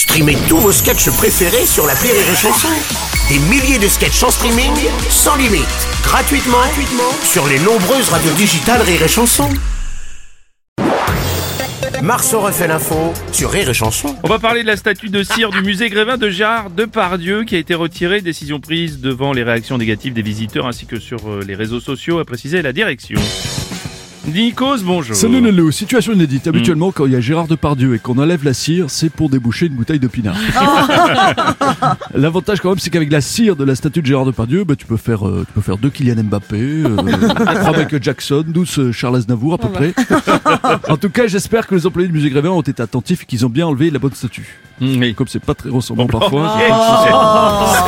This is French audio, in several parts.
Streamez tous vos sketchs préférés sur la Rire et Chanson. Des milliers de sketchs en streaming, sans limite, gratuitement, gratuitement sur les nombreuses radios digitales Rire et Chanson. Marceau refait l'info sur Rire et Chanson. On va parler de la statue de cire du musée Grévin de Gérard Depardieu qui a été retirée. Décision prise devant les réactions négatives des visiteurs ainsi que sur euh, les réseaux sociaux, a précisé la direction. Nikos, bonjour. Salut Lolo, situation inédite. Habituellement, quand il y a Gérard Depardieu et qu'on enlève la cire, c'est pour déboucher une bouteille de pinard. L'avantage quand même, c'est qu'avec la cire de la statue de Gérard Depardieu, bah, tu peux faire, euh, tu peux faire deux Kylian Mbappé, euh, trois Michael Jackson, 12 euh, Charles Aznavour à peu près. en tout cas, j'espère que les employés du musée Grévin ont été attentifs et qu'ils ont bien enlevé la bonne statue. Mm, oui. Comme c'est pas très ressemblant parfois, c'est-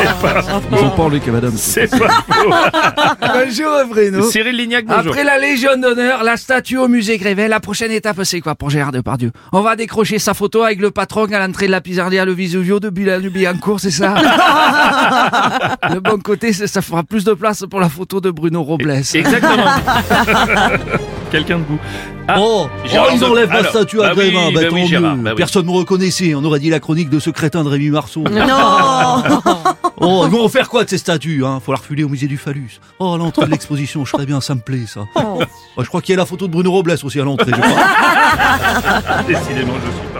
c'est pas ils ont pas enlevé qu'à madame. C'est pas faux. Bonjour Bruno. Cyril Lignac, bonjour. Après la Légion d'honneur, la statue au musée Grévet, la prochaine étape c'est quoi pour Gérard Depardieu? On va décrocher sa photo avec le patron à l'entrée de la pizzeria Le Visuvio de Bilan-Biancourt, c'est ça? Le bon côté, c'est- ça fera plus de place pour la photo de Bruno Robles. Exactement. Quelqu'un debout. Ah, Oh, Gérard oh, ils de- enlèvent la statue à bah oui, Grévin, bah bah, oui, tant Gérard, mieux. bah oui. Personne ne me reconnaissait, on aurait dit la chronique de ce crétin de Rémi Marceau. oh, ils vont en faire quoi de ces statues hein? Faut la refiler au musée du phallus. Oh, à l'entrée de l'exposition, je serais bien, ça me plaît ça. Oh, je crois qu'il y a la photo de Bruno Robles aussi à l'entrée, je crois. décidément, je suis